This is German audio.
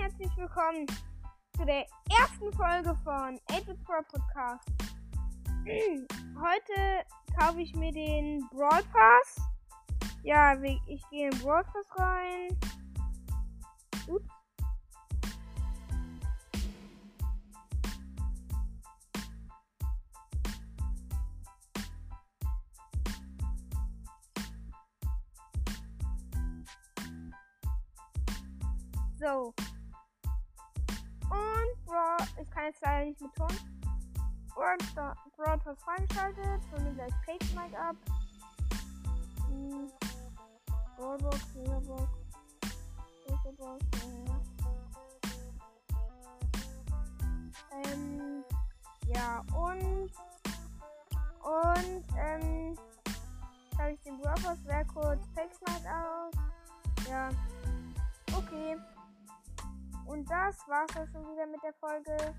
herzlich willkommen zu der ersten Folge von 8 Pro Podcast. Heute kaufe ich mir den Brawl Pass. Ja, ich gehe in Brawl Pass rein. So. Und Brawl, ich kann jetzt leider nicht Ton. Und Brawl Pass freigeschaltet. Hol mir gleich Page Mic ab. Hm. Brawlbox, Megabox. Megabox, ja. Ähm, ja, und, und, ähm, habe ich den Brawl wer kurz Page Und das war's auch schon wieder mit der Folge.